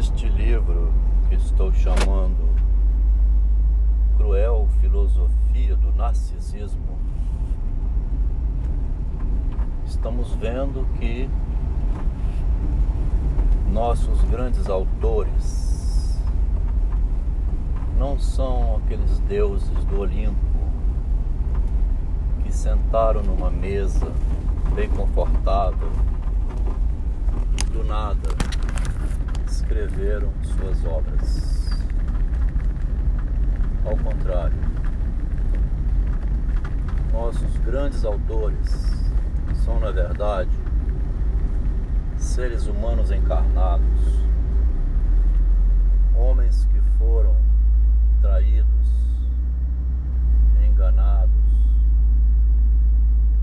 Neste livro que estou chamando Cruel Filosofia do Narcisismo, estamos vendo que nossos grandes autores não são aqueles deuses do Olimpo que sentaram numa mesa bem confortável do nada escreveram suas obras. Ao contrário, nossos grandes autores são, na verdade, seres humanos encarnados, homens que foram traídos, enganados,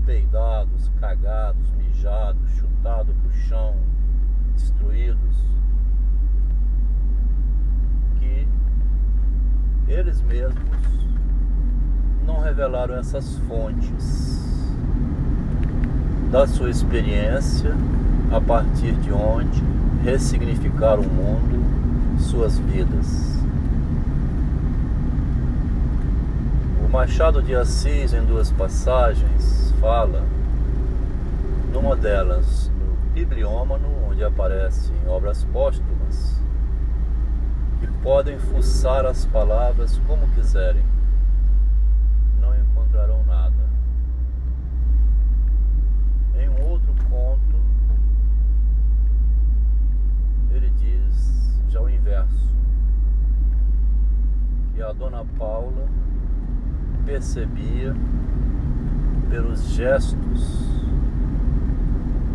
peidados, cagados, mijados, chutados para o chão, destruídos, que eles mesmos não revelaram essas fontes da sua experiência, a partir de onde ressignificaram o mundo, suas vidas. O Machado de Assis, em duas passagens, fala, numa delas, no Bibliômano, onde aparecem obras que podem fuçar as palavras como quiserem, não encontrarão nada. Em um outro conto, ele diz já o inverso, que a dona Paula percebia pelos gestos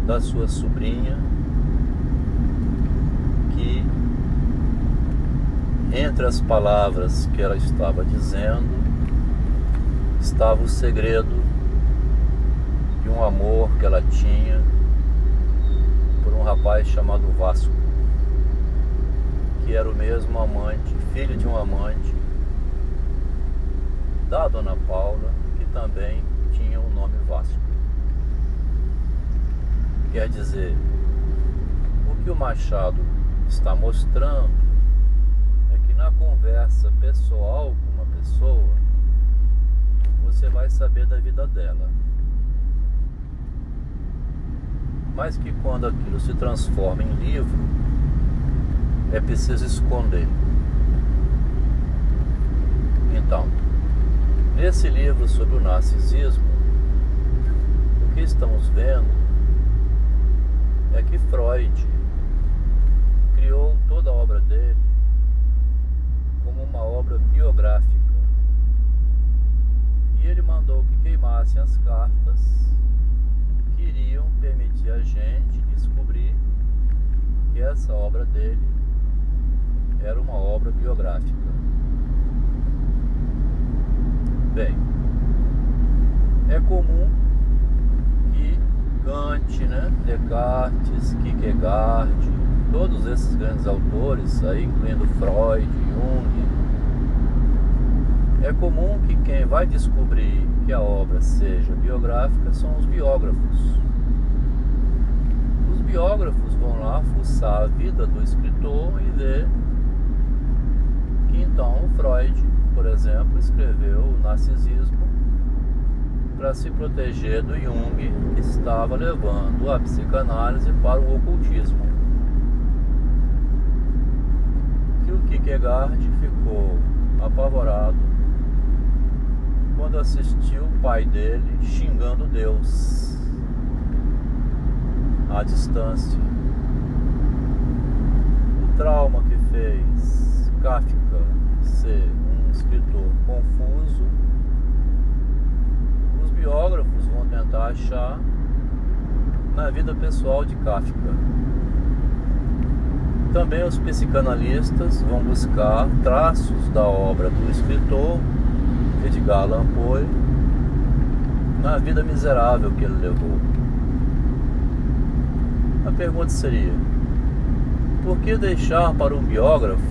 da sua sobrinha que entre as palavras que ela estava dizendo estava o segredo de um amor que ela tinha por um rapaz chamado Vasco, que era o mesmo amante, filho de um amante da dona Paula, que também tinha o nome Vasco. Quer dizer, o que o Machado está mostrando na conversa pessoal com uma pessoa, você vai saber da vida dela. Mas que quando aquilo se transforma em livro, é preciso esconder. Então, nesse livro sobre o narcisismo, o que estamos vendo é que Freud criou toda a obra dele uma obra biográfica. E ele mandou que queimassem as cartas que iriam permitir a gente descobrir que essa obra dele era uma obra biográfica. Bem, é comum que Kant, né, Descartes, Kierkegaard, todos esses grandes autores, aí incluindo Freud, Jung, é comum que quem vai descobrir que a obra seja biográfica são os biógrafos. Os biógrafos vão lá fuçar a vida do escritor e ver que então Freud, por exemplo, escreveu o narcisismo para se proteger do Jung, que estava levando a psicanálise para o ocultismo. Que o Kierkegaard ficou apavorado quando assistiu o pai dele xingando Deus à distância. O trauma que fez Kafka ser um escritor confuso biógrafos vão tentar achar na vida pessoal de Kafka. Também os psicanalistas vão buscar traços da obra do escritor Edgar Allan Poe na vida miserável que ele levou. A pergunta seria: por que deixar para um biógrafo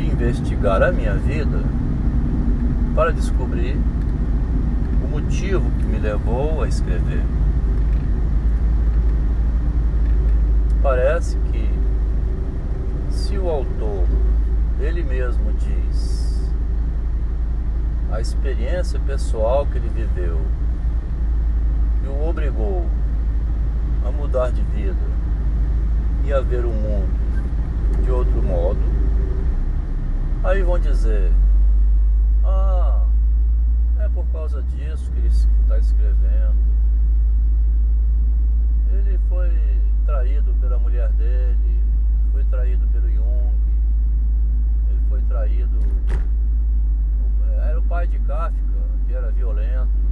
investigar a minha vida para descobrir motivo que me levou a escrever. Parece que se o mesmo diz, a experiência pessoal que ele viveu, que o obrigou a mudar de vida e a ver o mundo de outro modo, aí vão dizer: Ah, é por causa disso que ele está escrevendo. Ele foi traído pela mulher dele, foi traído pelo Jung, ele foi traído. Era o pai de Kafka, que era violento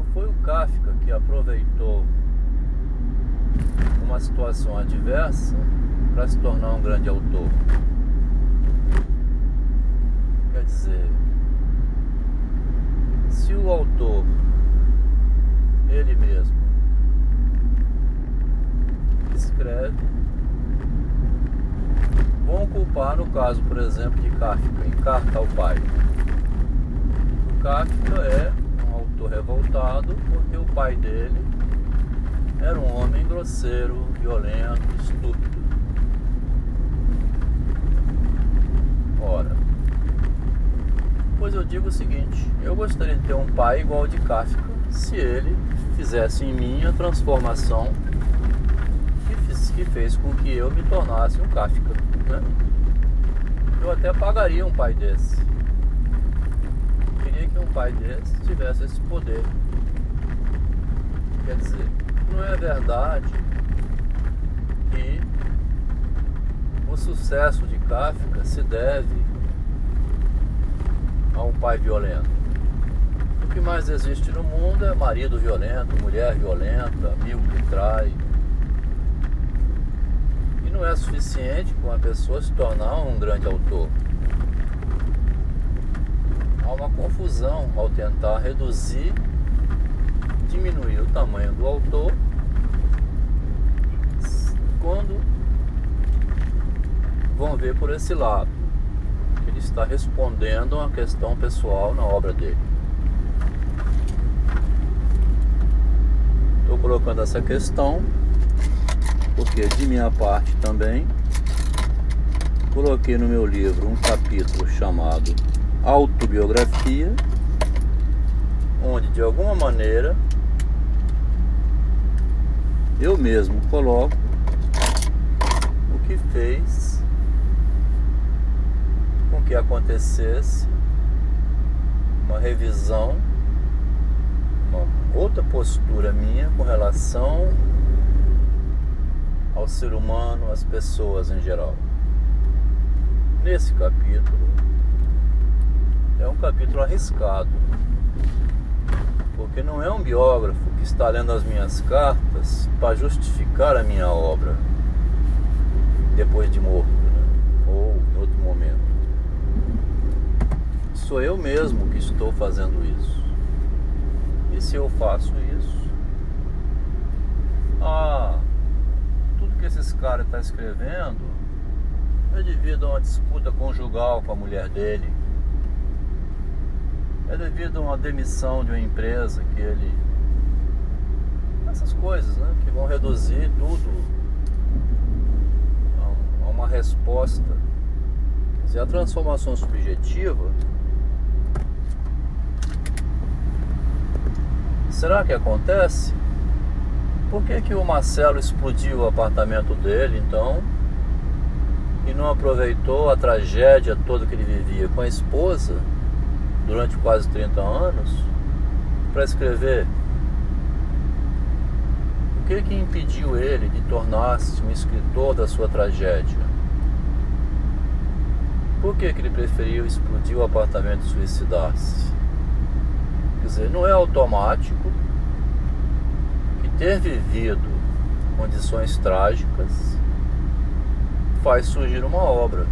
não foi o Kafka que aproveitou uma situação adversa para se tornar um grande autor. Quer dizer, se o autor, ele mesmo, escreve, vão culpar no caso, por exemplo, de Kafka, em Carta ao Pai. O Kafka é revoltado porque o pai dele era um homem grosseiro, violento, estúpido. Ora, pois eu digo o seguinte: eu gostaria de ter um pai igual de Kafka se ele fizesse em mim a transformação que, fiz, que fez com que eu me tornasse um Kafka. Né? Eu até pagaria um pai desse que um pai desse tivesse esse poder. Quer dizer, não é verdade que o sucesso de Kafka se deve a um pai violento. O que mais existe no mundo é marido violento, mulher violenta, amigo que trai. Não é suficiente para uma pessoa se tornar um grande autor há uma confusão ao tentar reduzir, diminuir o tamanho do autor quando vão ver por esse lado que ele está respondendo a uma questão pessoal na obra dele. Estou colocando essa questão porque de minha parte também coloquei no meu livro um capítulo chamado autobiografia, onde de alguma maneira eu mesmo coloco o que fez com que acontecesse uma revisão, uma outra postura minha com relação ao ser humano, às pessoas em geral. Nesse capítulo, é um capítulo arriscado. Porque não é um biógrafo que está lendo as minhas cartas para justificar a minha obra depois de morto, né? ou em outro momento. Sou eu mesmo que estou fazendo isso. E se eu faço isso, ah, que esses caras estão tá escrevendo é devido a uma disputa conjugal com a mulher dele é devido a uma demissão de uma empresa que ele. Essas coisas, né? Que vão reduzir tudo a uma resposta. Quer dizer, a transformação subjetiva. Será que acontece? Por que, que o Marcelo explodiu o apartamento dele então? E não aproveitou a tragédia toda que ele vivia com a esposa? durante quase 30 anos para escrever. O que que impediu ele de tornar-se um escritor da sua tragédia? Por que, que ele preferiu explodir o apartamento e suicidar-se? Quer dizer, não é automático ter vivido condições trágicas faz surgir uma obra.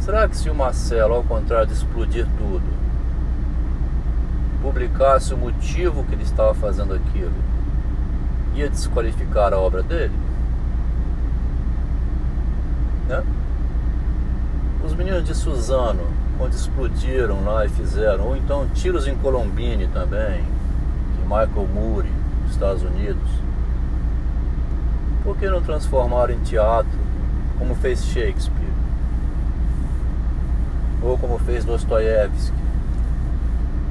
Será que se o Marcelo, ao contrário de explodir tudo, publicasse o motivo que ele estava fazendo aquilo, ia desqualificar a obra dele? Né? Os meninos de Suzano, quando explodiram lá e fizeram, ou então tiros em Colombine também, Michael Moore, dos Estados Unidos, por que não transformaram em teatro como fez Shakespeare, ou como fez Dostoiévski.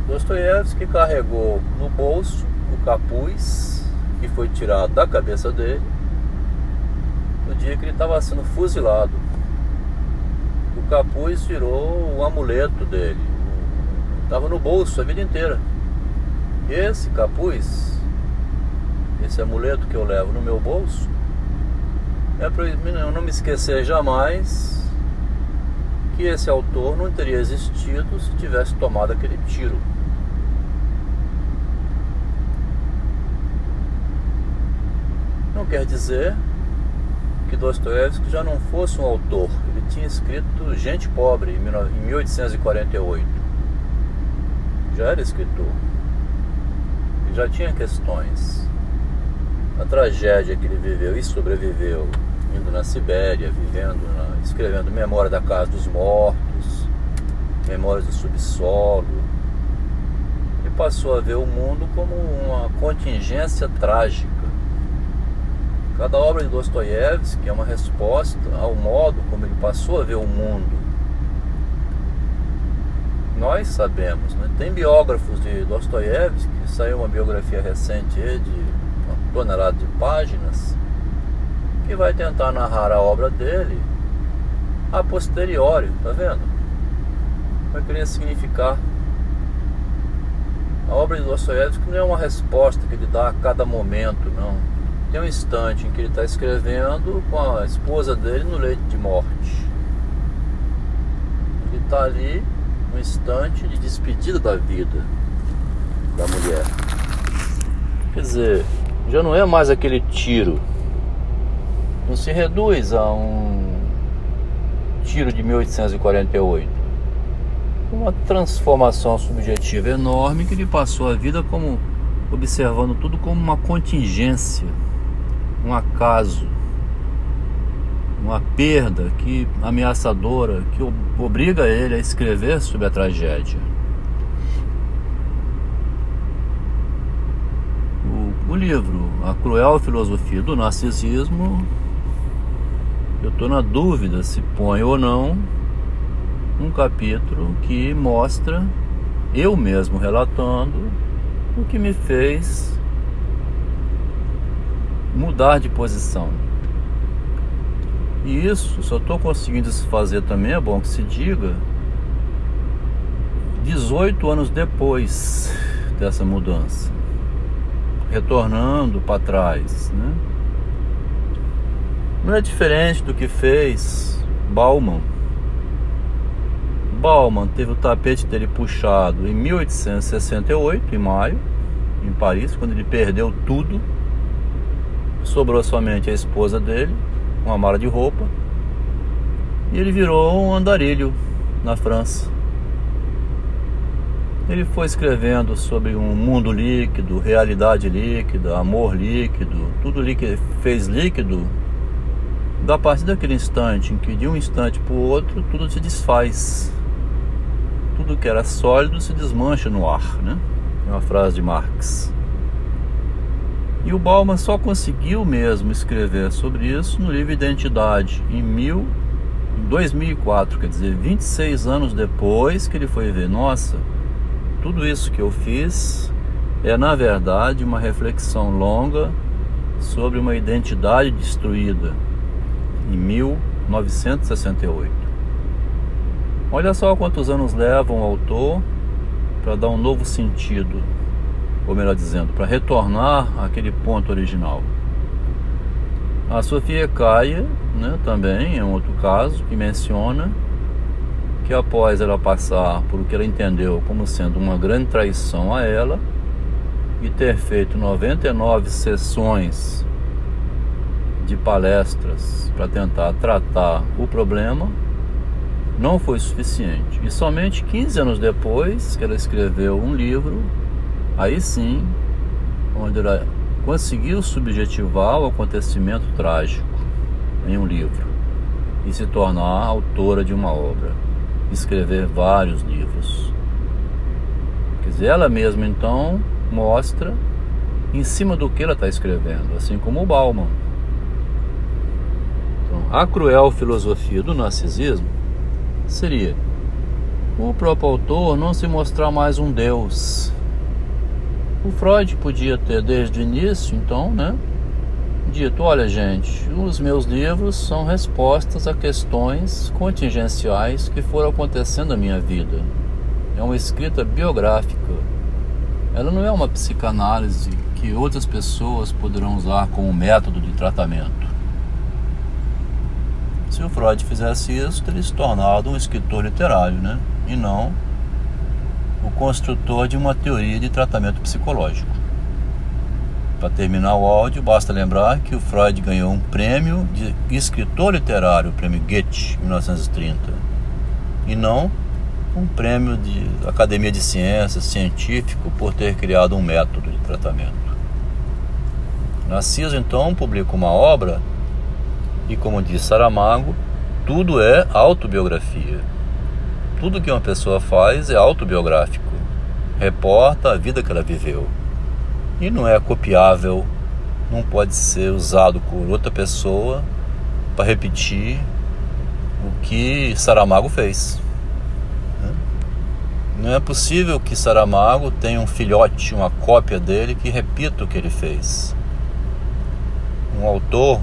Dostoiévski carregou no bolso o capuz que foi tirado da cabeça dele no dia que ele estava sendo fuzilado. O capuz virou o amuleto dele. Estava no bolso a vida inteira. Esse capuz, esse amuleto que eu levo no meu bolso, é para eu não me esquecer jamais que esse autor não teria existido se tivesse tomado aquele tiro. Não quer dizer que Dostoiévski já não fosse um autor. Ele tinha escrito Gente Pobre em 1848. Já era escritor. Já tinha questões. A tragédia que ele viveu e sobreviveu, indo na Sibéria, vivendo, na, escrevendo Memória da Casa dos Mortos, Memórias do Subsolo. Ele passou a ver o mundo como uma contingência trágica Cada obra de Dostoiévski é uma resposta ao modo como ele passou a ver o mundo. Nós sabemos, né? tem biógrafos de Dostoiévski, saiu uma biografia recente de uma tonelada de páginas, que vai tentar narrar a obra dele a posteriori, tá vendo? Vai querer significar. A obra de Dostoiévski não é uma resposta que ele dá a cada momento, não tem um instante em que ele está escrevendo com a esposa dele no leito de morte. Ele está ali no instante de despedida da vida da mulher. Quer dizer, já não é mais aquele tiro. Não se reduz a um tiro de 1848. Uma transformação subjetiva enorme que ele passou a vida como observando tudo como uma contingência um acaso, uma perda que ameaçadora que obriga ele a escrever sobre a tragédia. O, o livro A Cruel Filosofia do Narcisismo, eu estou na dúvida se põe ou não um capítulo que mostra eu mesmo relatando o que me fez mudar de posição. E isso só estou conseguindo se fazer também, é bom que se diga, 18 anos depois dessa mudança, retornando para trás. Né? Não é diferente do que fez Bauman. Bauman teve o tapete dele puxado em 1868, em maio, em Paris, quando ele perdeu tudo sobrou somente a esposa dele, uma mala de roupa, e ele virou um andarilho na França. Ele foi escrevendo sobre um mundo líquido, realidade líquida, amor líquido, tudo líquido, fez líquido. Da partir daquele instante em que de um instante para o outro tudo se desfaz. Tudo que era sólido se desmancha no ar, né? É uma frase de Marx. E o Bauman só conseguiu mesmo escrever sobre isso no livro Identidade, em, mil, em 2004, quer dizer, 26 anos depois que ele foi ver, nossa, tudo isso que eu fiz é na verdade uma reflexão longa sobre uma identidade destruída em 1968. Olha só quantos anos leva um autor para dar um novo sentido ou melhor dizendo, para retornar àquele ponto original. A Sofia Caia, né, também é um outro caso que menciona que após ela passar por o que ela entendeu como sendo uma grande traição a ela e ter feito 99 sessões de palestras para tentar tratar o problema, não foi suficiente. E somente 15 anos depois que ela escreveu um livro Aí sim, onde ela conseguiu subjetivar o acontecimento trágico em um livro e se tornar autora de uma obra, escrever vários livros. Quer dizer, ela mesma então mostra em cima do que ela está escrevendo, assim como o Bauman. Então, A cruel filosofia do narcisismo seria o próprio autor não se mostrar mais um Deus. O Freud podia ter desde o início, então, né? Dito, olha gente, os meus livros são respostas a questões contingenciais que foram acontecendo na minha vida. É uma escrita biográfica. Ela não é uma psicanálise que outras pessoas poderão usar como método de tratamento. Se o Freud fizesse isso, teria se tornado um escritor literário, né? E não o construtor de uma teoria de tratamento psicológico. Para terminar o áudio, basta lembrar que o Freud ganhou um prêmio de escritor literário, o prêmio Goethe, em 1930, e não um prêmio de Academia de Ciências, científico, por ter criado um método de tratamento. Narciso então publica uma obra e, como diz Saramago, tudo é autobiografia. Tudo que uma pessoa faz é autobiográfico, reporta a vida que ela viveu e não é copiável, não pode ser usado por outra pessoa para repetir o que Saramago fez. Né? Não é possível que Saramago tenha um filhote, uma cópia dele que repita o que ele fez. Um autor,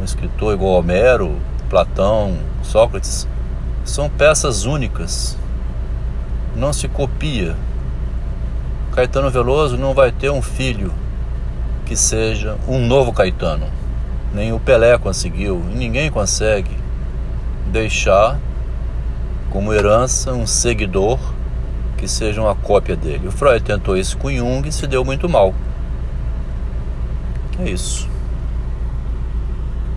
um escritor igual Homero, Platão, Sócrates, são peças únicas. Não se copia. Caetano Veloso não vai ter um filho que seja um novo Caetano. Nem o Pelé conseguiu, e ninguém consegue deixar como herança um seguidor que seja uma cópia dele. O Freud tentou isso com Jung e se deu muito mal. É isso.